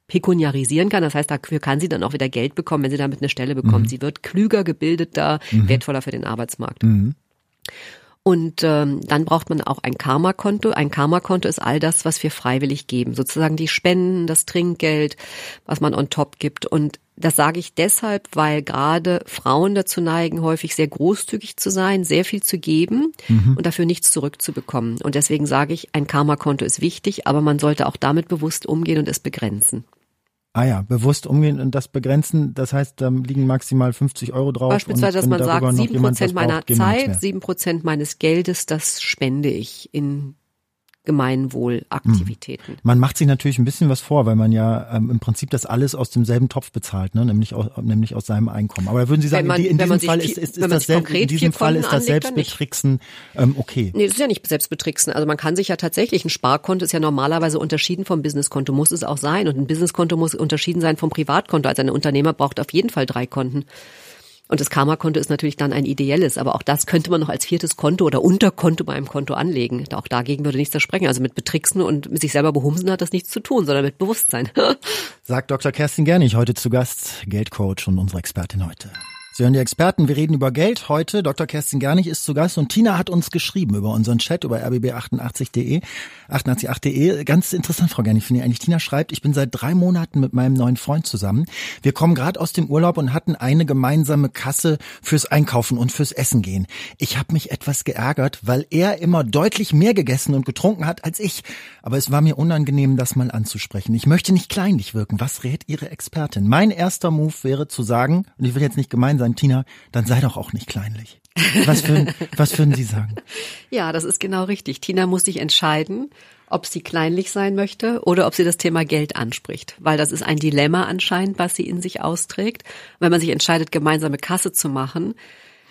pekuniarisieren kann. Das heißt, dafür kann sie dann auch wieder Geld bekommen, wenn sie damit eine Stelle bekommt. Mhm. Sie wird klüger, gebildeter, mhm. wertvoller für den Arbeitsmarkt. Mhm. Und ähm, dann braucht man auch ein Karma-Konto. Ein Karma-Konto ist all das, was wir freiwillig geben. Sozusagen die Spenden, das Trinkgeld, was man on top gibt. Und das sage ich deshalb, weil gerade Frauen dazu neigen, häufig sehr großzügig zu sein, sehr viel zu geben mhm. und dafür nichts zurückzubekommen. Und deswegen sage ich, ein Karma-Konto ist wichtig, aber man sollte auch damit bewusst umgehen und es begrenzen. Ah ja, bewusst umgehen und das begrenzen, das heißt, da liegen maximal 50 Euro drauf. Beispielsweise, dass man sagt, sieben Prozent meiner Zeit, sieben Prozent meines Geldes, das spende ich in Gemeinwohlaktivitäten. Mhm. Man macht sich natürlich ein bisschen was vor, weil man ja ähm, im Prinzip das alles aus demselben Topf bezahlt, ne? nämlich, aus, nämlich aus seinem Einkommen. Aber würden Sie sagen, man, in, diesem Fall ist, ist, ist das selbst, in diesem Fall ist das Selbstbetricksen ähm, okay? Nee, das ist ja nicht Selbstbetricksen. Also man kann sich ja tatsächlich, ein Sparkonto ist ja normalerweise unterschieden vom Businesskonto, muss es auch sein. Und ein Businesskonto muss unterschieden sein vom Privatkonto. Also ein Unternehmer braucht auf jeden Fall drei Konten. Und das Karma-Konto ist natürlich dann ein ideelles, aber auch das könnte man noch als viertes Konto oder Unterkonto bei einem Konto anlegen. Auch dagegen würde nichts versprechen. Also mit Betricksen und mit sich selber behumsen hat das nichts zu tun, sondern mit Bewusstsein. Sagt Dr. Kerstin Gernig, heute zu Gast, Geldcoach und unsere Expertin heute. Sie hören die Experten, wir reden über Geld. Heute Dr. Kerstin Gernig ist zu Gast und Tina hat uns geschrieben über unseren Chat über rbb88.de, 888.de. Ganz interessant, Frau Gernig, finde ich eigentlich. Tina schreibt, ich bin seit drei Monaten mit meinem neuen Freund zusammen. Wir kommen gerade aus dem Urlaub und hatten eine gemeinsame Kasse fürs Einkaufen und fürs Essen gehen. Ich habe mich etwas geärgert, weil er immer deutlich mehr gegessen und getrunken hat als ich. Aber es war mir unangenehm, das mal anzusprechen. Ich möchte nicht kleinlich wirken. Was rät Ihre Expertin? Mein erster Move wäre zu sagen, und ich will jetzt nicht gemein sein, sein, Tina, dann sei doch auch nicht kleinlich. Was, für, was würden Sie sagen? Ja, das ist genau richtig. Tina muss sich entscheiden, ob sie kleinlich sein möchte oder ob sie das Thema Geld anspricht, weil das ist ein Dilemma anscheinend, was sie in sich austrägt. Wenn man sich entscheidet, gemeinsame Kasse zu machen,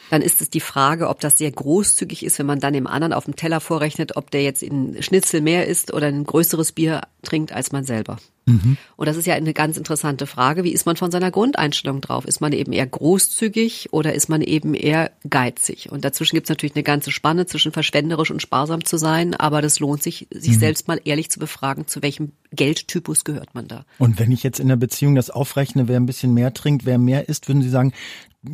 dann ist es die Frage, ob das sehr großzügig ist, wenn man dann dem anderen auf dem Teller vorrechnet, ob der jetzt in Schnitzel mehr isst oder ein größeres Bier trinkt als man selber. Mhm. Und das ist ja eine ganz interessante Frage. Wie ist man von seiner Grundeinstellung drauf? Ist man eben eher großzügig oder ist man eben eher geizig? Und dazwischen gibt es natürlich eine ganze Spanne zwischen verschwenderisch und sparsam zu sein, aber das lohnt sich, sich mhm. selbst mal ehrlich zu befragen, zu welchem Geldtypus gehört man da. Und wenn ich jetzt in der Beziehung das aufrechne, wer ein bisschen mehr trinkt, wer mehr isst, würden Sie sagen,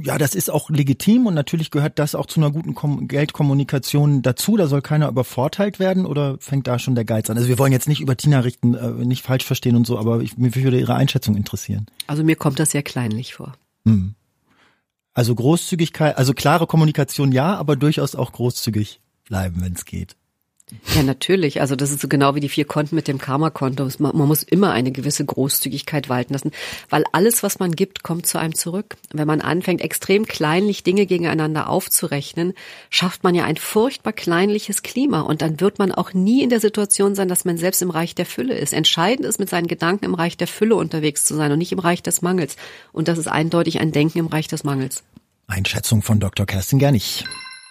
ja, das ist auch legitim und natürlich gehört das auch zu einer guten Kom Geldkommunikation dazu. Da soll keiner übervorteilt werden oder fängt da schon der Geiz an? Also wir wollen jetzt nicht über Tina richten, äh, nicht falsch verstehen und so, aber ich, mich würde Ihre Einschätzung interessieren. Also mir kommt das sehr kleinlich vor. Hm. Also Großzügigkeit, also klare Kommunikation ja, aber durchaus auch großzügig bleiben, wenn es geht. Ja, natürlich. Also das ist so genau wie die vier Konten mit dem Karma-Konto. Man muss immer eine gewisse Großzügigkeit walten lassen, weil alles, was man gibt, kommt zu einem zurück. Wenn man anfängt, extrem kleinlich Dinge gegeneinander aufzurechnen, schafft man ja ein furchtbar kleinliches Klima und dann wird man auch nie in der Situation sein, dass man selbst im Reich der Fülle ist. Entscheidend ist, mit seinen Gedanken im Reich der Fülle unterwegs zu sein und nicht im Reich des Mangels. Und das ist eindeutig ein Denken im Reich des Mangels. Einschätzung von Dr. Kerstin Gernig.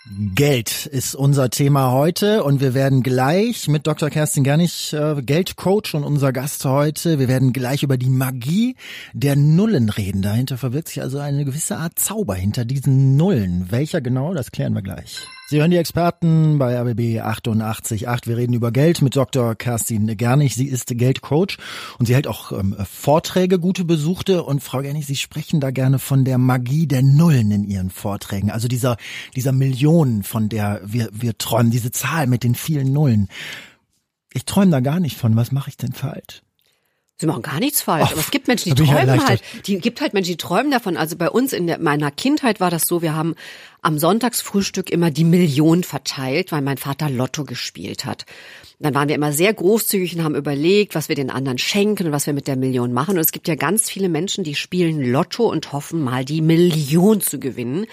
Geld ist unser Thema heute und wir werden gleich mit Dr. Kerstin Gernig, äh, Geldcoach und unser Gast heute, wir werden gleich über die Magie der Nullen reden. Dahinter verbirgt sich also eine gewisse Art Zauber hinter diesen Nullen. Welcher genau, das klären wir gleich. Sie hören die Experten bei RBB 88.8. Wir reden über Geld mit Dr. Kerstin Gernig. Sie ist Geldcoach und sie hält auch ähm, Vorträge, gute Besuchte. Und Frau Gernig, Sie sprechen da gerne von der Magie der Nullen in Ihren Vorträgen. Also dieser, dieser Millionen, von der wir, wir träumen, diese Zahl mit den vielen Nullen. Ich träume da gar nicht von. Was mache ich denn falsch? Sie machen gar nichts falsch, Ach, aber es gibt Menschen, die träumen halt. Die gibt halt Menschen, die träumen davon. Also bei uns in der, meiner Kindheit war das so, wir haben am Sonntagsfrühstück immer die Million verteilt, weil mein Vater Lotto gespielt hat. Dann waren wir immer sehr großzügig und haben überlegt, was wir den anderen schenken und was wir mit der Million machen. Und es gibt ja ganz viele Menschen, die spielen Lotto und hoffen mal die Million zu gewinnen.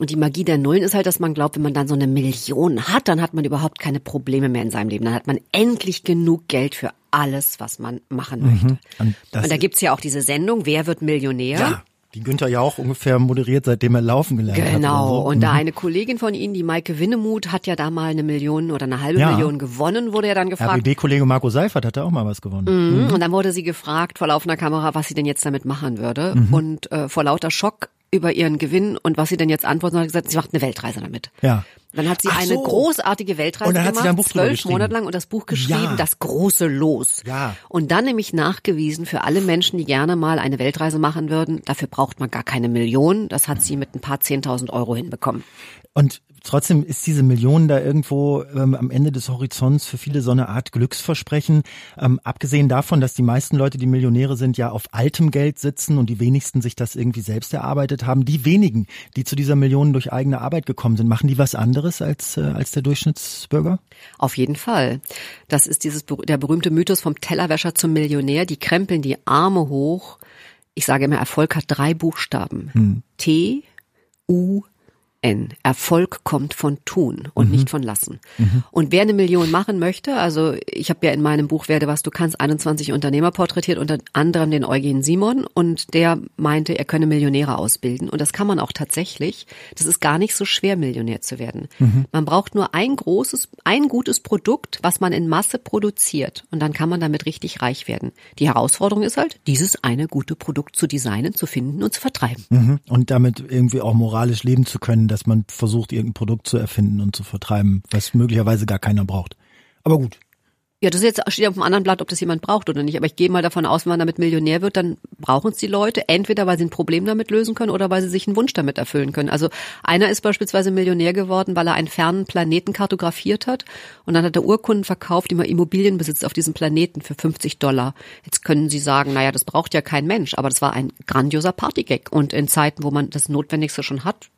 Und die Magie der Nullen ist halt, dass man glaubt, wenn man dann so eine Million hat, dann hat man überhaupt keine Probleme mehr in seinem Leben. Dann hat man endlich genug Geld für alles, was man machen möchte. Mhm. Und, und, da gibt's ja auch diese Sendung, Wer wird Millionär? Ja. Die Günther ja auch ungefähr moderiert, seitdem er laufen gelernt genau. hat. Genau. So. Und mhm. da eine Kollegin von Ihnen, die Maike Winnemuth, hat ja da mal eine Million oder eine halbe ja. Million gewonnen, wurde ja dann gefragt. RBB-Kollege Marco Seifert hat da auch mal was gewonnen. Mhm. Mhm. Und dann wurde sie gefragt vor laufender Kamera, was sie denn jetzt damit machen würde. Mhm. Und äh, vor lauter Schock über ihren Gewinn und was sie denn jetzt antworten, hat gesagt, sie macht eine Weltreise damit. Ja. Dann hat sie Ach eine so. großartige Weltreise und dann hat gemacht, zwölf Monate lang und das Buch geschrieben, ja. das große Los. Ja. Und dann nämlich nachgewiesen für alle Menschen, die gerne mal eine Weltreise machen würden, dafür braucht man gar keine Millionen. Das hat sie mit ein paar zehntausend Euro hinbekommen. Und trotzdem ist diese Million da irgendwo ähm, am Ende des Horizonts für viele so eine Art Glücksversprechen. Ähm, abgesehen davon, dass die meisten Leute, die Millionäre sind, ja auf altem Geld sitzen und die wenigsten sich das irgendwie selbst erarbeitet haben. Die wenigen, die zu dieser Million durch eigene Arbeit gekommen sind, machen die was anderes als, äh, als der Durchschnittsbürger? Auf jeden Fall. Das ist dieses, der berühmte Mythos vom Tellerwäscher zum Millionär. Die krempeln die Arme hoch. Ich sage immer, Erfolg hat drei Buchstaben. Hm. T, U, N. Erfolg kommt von tun und mhm. nicht von lassen. Mhm. Und wer eine Million machen möchte, also ich habe ja in meinem Buch Werde was du kannst 21 Unternehmer porträtiert, unter anderem den Eugen Simon und der meinte, er könne Millionäre ausbilden und das kann man auch tatsächlich. Das ist gar nicht so schwer Millionär zu werden. Mhm. Man braucht nur ein großes ein gutes Produkt, was man in Masse produziert und dann kann man damit richtig reich werden. Die Herausforderung ist halt, dieses eine gute Produkt zu designen, zu finden und zu vertreiben. Mhm. Und damit irgendwie auch moralisch leben zu können dass man versucht, irgendein Produkt zu erfinden und zu vertreiben, was möglicherweise gar keiner braucht. Aber gut. Ja, das ist jetzt steht auf dem anderen Blatt, ob das jemand braucht oder nicht. Aber ich gehe mal davon aus, wenn man damit Millionär wird, dann brauchen es die Leute. Entweder weil sie ein Problem damit lösen können oder weil sie sich einen Wunsch damit erfüllen können. Also einer ist beispielsweise Millionär geworden, weil er einen fernen Planeten kartografiert hat und dann hat er Urkunden verkauft, die man Immobilien besitzt auf diesem Planeten für 50 Dollar. Jetzt können Sie sagen, naja, das braucht ja kein Mensch, aber das war ein grandioser Partygag. Und in Zeiten, wo man das Notwendigste schon hat,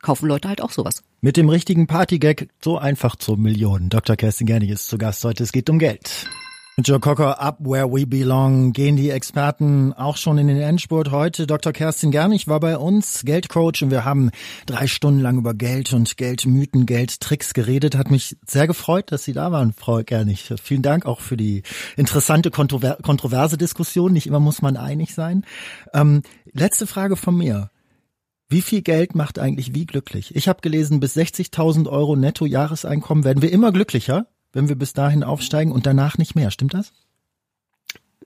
kaufen Leute halt auch sowas. Mit dem richtigen Partygag so einfach zur Million. Dr. Kerstin Gernig ist zu Gast heute. Es geht um Geld. Mit Joe Cocker, Up Where We Belong, gehen die Experten auch schon in den Endspurt. Heute Dr. Kerstin Gernig war bei uns, Geldcoach, und wir haben drei Stunden lang über Geld und Geldmythen, Geldtricks geredet. Hat mich sehr gefreut, dass Sie da waren, Frau Gernig. Vielen Dank auch für die interessante, kontrover kontroverse Diskussion. Nicht immer muss man einig sein. Ähm, letzte Frage von mir. Wie viel Geld macht eigentlich wie glücklich? Ich habe gelesen, bis 60.000 Euro Netto-Jahreseinkommen werden wir immer glücklicher, wenn wir bis dahin aufsteigen und danach nicht mehr. Stimmt das?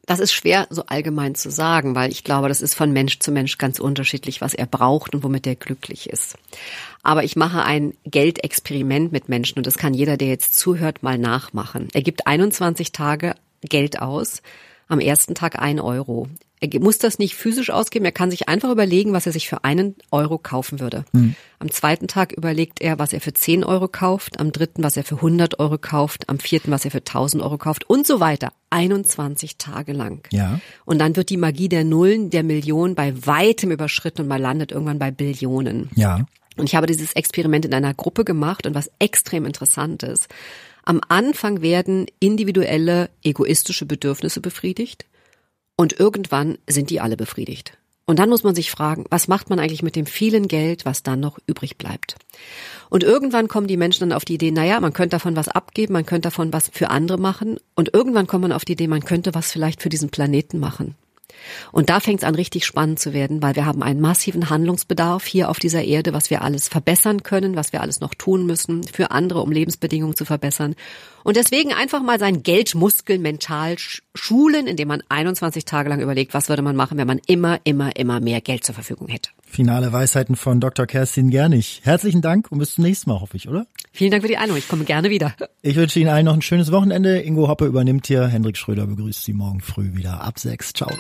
Das ist schwer so allgemein zu sagen, weil ich glaube, das ist von Mensch zu Mensch ganz unterschiedlich, was er braucht und womit er glücklich ist. Aber ich mache ein Geldexperiment mit Menschen und das kann jeder, der jetzt zuhört, mal nachmachen. Er gibt 21 Tage Geld aus, am ersten Tag ein Euro. Er muss das nicht physisch ausgeben, er kann sich einfach überlegen, was er sich für einen Euro kaufen würde. Mhm. Am zweiten Tag überlegt er, was er für 10 Euro kauft, am dritten, was er für 100 Euro kauft, am vierten, was er für 1000 Euro kauft und so weiter. 21 Tage lang. Ja. Und dann wird die Magie der Nullen, der Millionen bei weitem überschritten und man landet irgendwann bei Billionen. Ja. Und ich habe dieses Experiment in einer Gruppe gemacht und was extrem interessant ist. Am Anfang werden individuelle egoistische Bedürfnisse befriedigt. Und irgendwann sind die alle befriedigt. Und dann muss man sich fragen, was macht man eigentlich mit dem vielen Geld, was dann noch übrig bleibt? Und irgendwann kommen die Menschen dann auf die Idee, naja, man könnte davon was abgeben, man könnte davon was für andere machen. Und irgendwann kommt man auf die Idee, man könnte was vielleicht für diesen Planeten machen. Und da fängt es an, richtig spannend zu werden, weil wir haben einen massiven Handlungsbedarf hier auf dieser Erde, was wir alles verbessern können, was wir alles noch tun müssen für andere, um Lebensbedingungen zu verbessern. Und deswegen einfach mal seinen Geldmuskel mental schulen, indem man 21 Tage lang überlegt, was würde man machen, wenn man immer, immer, immer mehr Geld zur Verfügung hätte. Finale Weisheiten von Dr. Kerstin Gernig. Herzlichen Dank und bis zum nächsten Mal, hoffe ich, oder? Vielen Dank für die Einladung. Ich komme gerne wieder. Ich wünsche Ihnen allen noch ein schönes Wochenende. Ingo Hoppe übernimmt hier. Hendrik Schröder begrüßt Sie morgen früh wieder ab sechs. Ciao.